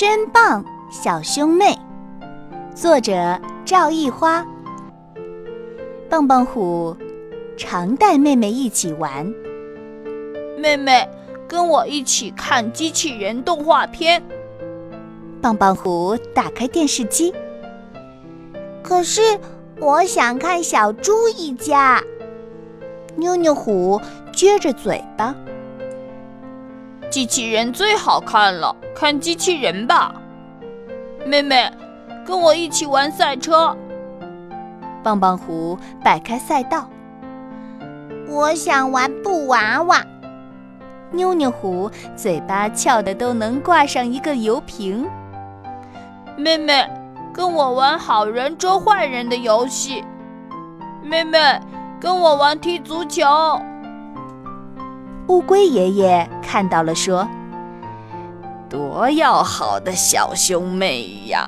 真棒，小兄妹。作者赵一花。棒棒虎常带妹妹一起玩。妹妹，跟我一起看机器人动画片。棒棒虎打开电视机。可是我想看小猪一家。妞妞虎撅着嘴巴。机器人最好看了，看机器人吧。妹妹，跟我一起玩赛车。棒棒虎摆开赛道。我想玩布娃娃。妞妞虎嘴巴翘的都能挂上一个油瓶。妹妹，跟我玩好人捉坏人的游戏。妹妹，跟我玩踢足球。乌龟爷爷看到了，说：“多要好的小兄妹呀！”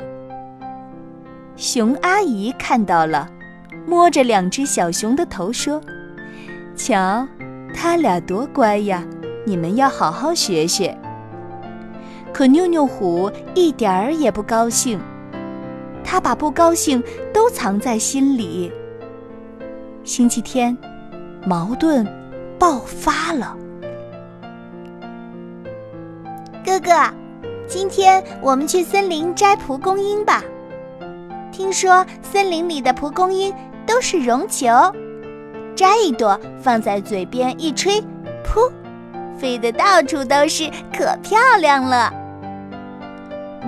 熊阿姨看到了，摸着两只小熊的头说：“瞧，他俩多乖呀！你们要好好学学。”可妞妞虎一点儿也不高兴，他把不高兴都藏在心里。星期天，矛盾爆发了。哥，今天我们去森林摘蒲公英吧。听说森林里的蒲公英都是绒球，摘一朵放在嘴边一吹，噗，飞得到处都是，可漂亮了。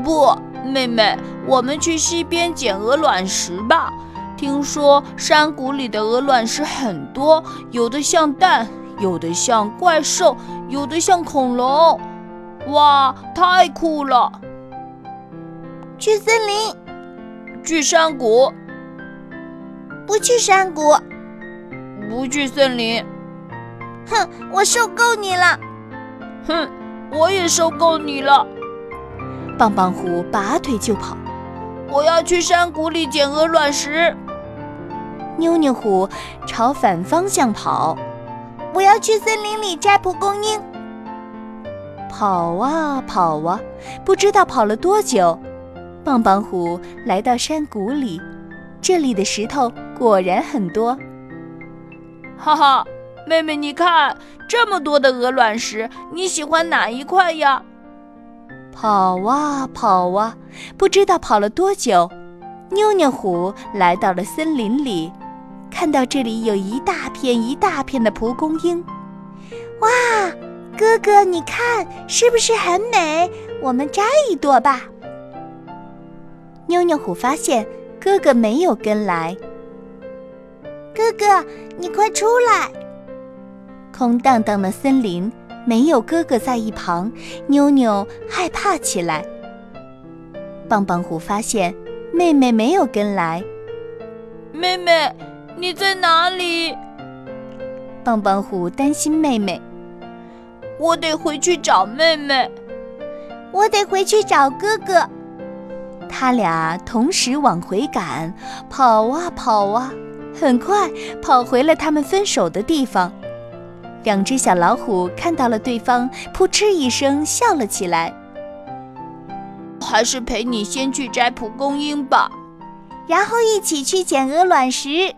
不，妹妹，我们去溪边捡鹅卵石吧。听说山谷里的鹅卵石很多，有的像蛋，有的像怪兽，有的像恐龙。哇，太酷了！去森林，去山谷，不去山谷，不去森林。哼，我受够你了！哼，我也受够你了！棒棒虎拔腿就跑。我要去山谷里捡鹅卵石。妞妞虎朝反方向跑。我要去森林里摘蒲公英。跑啊跑啊，不知道跑了多久，棒棒虎来到山谷里，这里的石头果然很多。哈哈，妹妹，你看这么多的鹅卵石，你喜欢哪一块呀？跑啊跑啊，不知道跑了多久，妞妞虎来到了森林里，看到这里有一大片一大片的蒲公英，哇！哥哥，你看是不是很美？我们摘一朵吧。妞妞虎发现哥哥没有跟来。哥哥，你快出来！空荡荡的森林，没有哥哥在一旁，妞妞害怕起来。棒棒虎发现妹妹没有跟来。妹妹，你在哪里？棒棒虎担心妹妹。我得回去找妹妹，我得回去找哥哥。他俩同时往回赶，跑啊跑啊，很快跑回了他们分手的地方。两只小老虎看到了对方，扑哧一声笑了起来。还是陪你先去摘蒲公英吧，然后一起去捡鹅卵石。